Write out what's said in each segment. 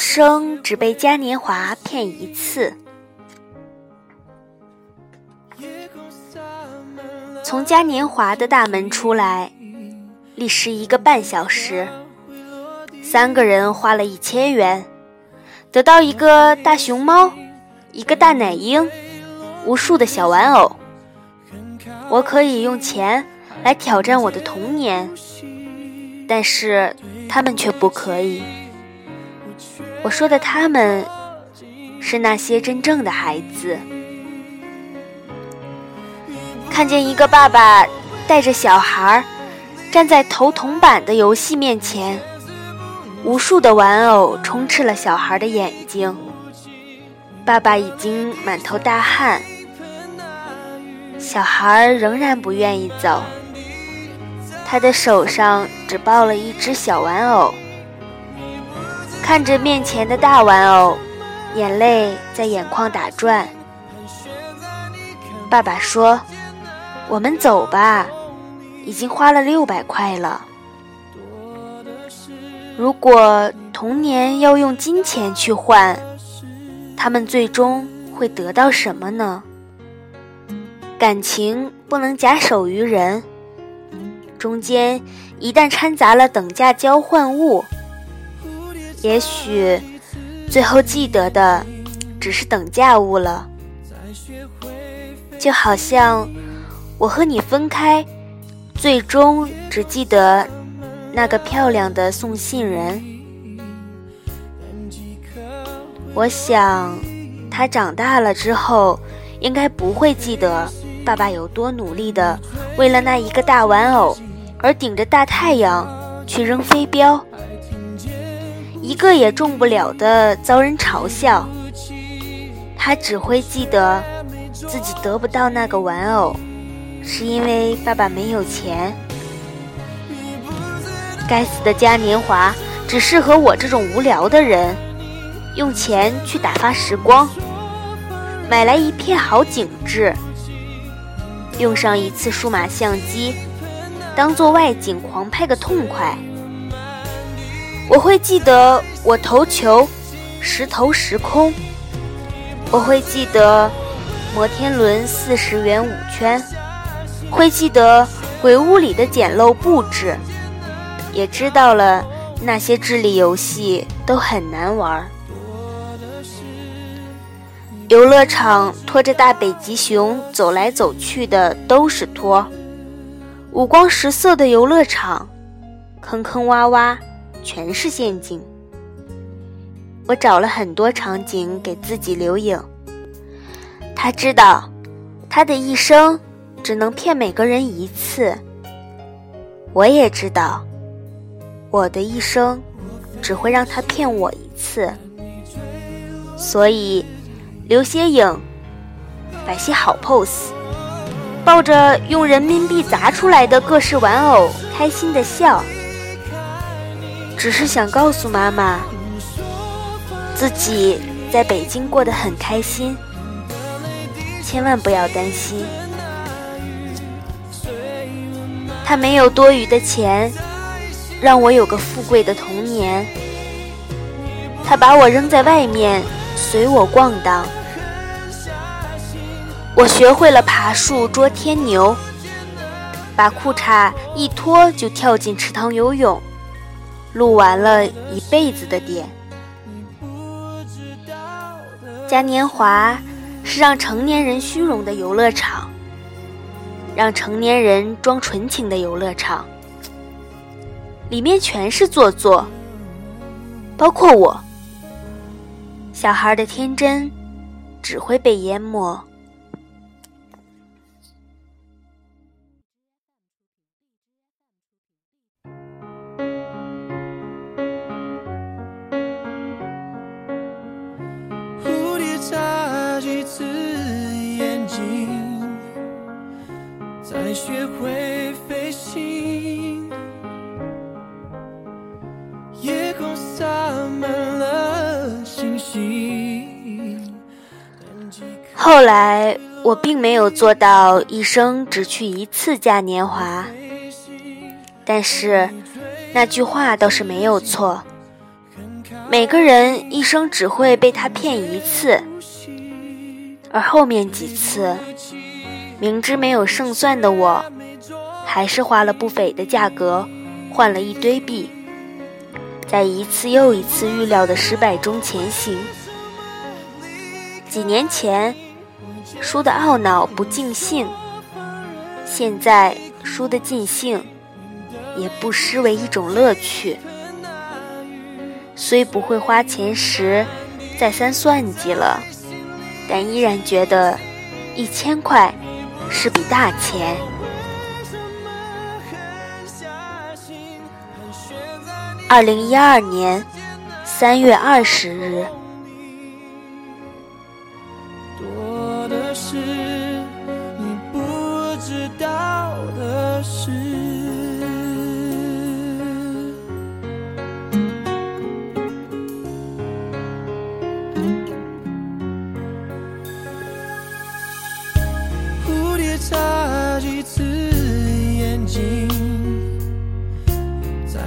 生只被嘉年华骗一次。从嘉年华的大门出来，历时一个半小时。三个人花了一千元，得到一个大熊猫，一个大奶鹰，无数的小玩偶。我可以用钱来挑战我的童年，但是他们却不可以。我说的他们，是那些真正的孩子。看见一个爸爸带着小孩站在投铜板的游戏面前，无数的玩偶充斥了小孩的眼睛。爸爸已经满头大汗，小孩仍然不愿意走。他的手上只抱了一只小玩偶，看着面前的大玩偶，眼泪在眼眶打转。爸爸说。我们走吧，已经花了六百块了。如果童年要用金钱去换，他们最终会得到什么呢？感情不能假手于人，中间一旦掺杂了等价交换物，也许最后记得的只是等价物了，就好像。我和你分开，最终只记得那个漂亮的送信人。我想，他长大了之后，应该不会记得爸爸有多努力的为了那一个大玩偶而顶着大太阳去扔飞镖，一个也中不了的遭人嘲笑。他只会记得自己得不到那个玩偶。是因为爸爸没有钱。该死的嘉年华只适合我这种无聊的人，用钱去打发时光，买来一片好景致，用上一次数码相机，当做外景狂拍个痛快。我会记得我投球十投十空，我会记得摩天轮四十元五圈。会记得鬼屋里的简陋布置，也知道了那些智力游戏都很难玩。游乐场拖着大北极熊走来走去的都是托，五光十色的游乐场，坑坑洼洼，全是陷阱。我找了很多场景给自己留影。他知道，他的一生。只能骗每个人一次。我也知道，我的一生只会让他骗我一次。所以，留些影，摆些好 pose，抱着用人民币砸出来的各式玩偶，开心的笑。只是想告诉妈妈，自己在北京过得很开心，千万不要担心。他没有多余的钱，让我有个富贵的童年。他把我扔在外面，随我逛荡。我学会了爬树捉天牛，把裤衩一脱就跳进池塘游泳，录完了一辈子的点。嘉年华是让成年人虚荣的游乐场。让成年人装纯情的游乐场，里面全是做作，包括我。小孩的天真只会被淹没。次眼睛。才学会飞行。夜空洒满了星星。后来，我并没有做到一生只去一次嘉年华，但是那句话倒是没有错。每个人一生只会被他骗一次，而后面几次，明知没有胜算的我，还是花了不菲的价格换了一堆币，在一次又一次预料的失败中前行。几年前，输的懊恼不尽兴，现在输的尽兴，也不失为一种乐趣。虽不会花钱时再三算计了，但依然觉得一千块是笔大钱。二零一二年三月二十日。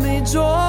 没做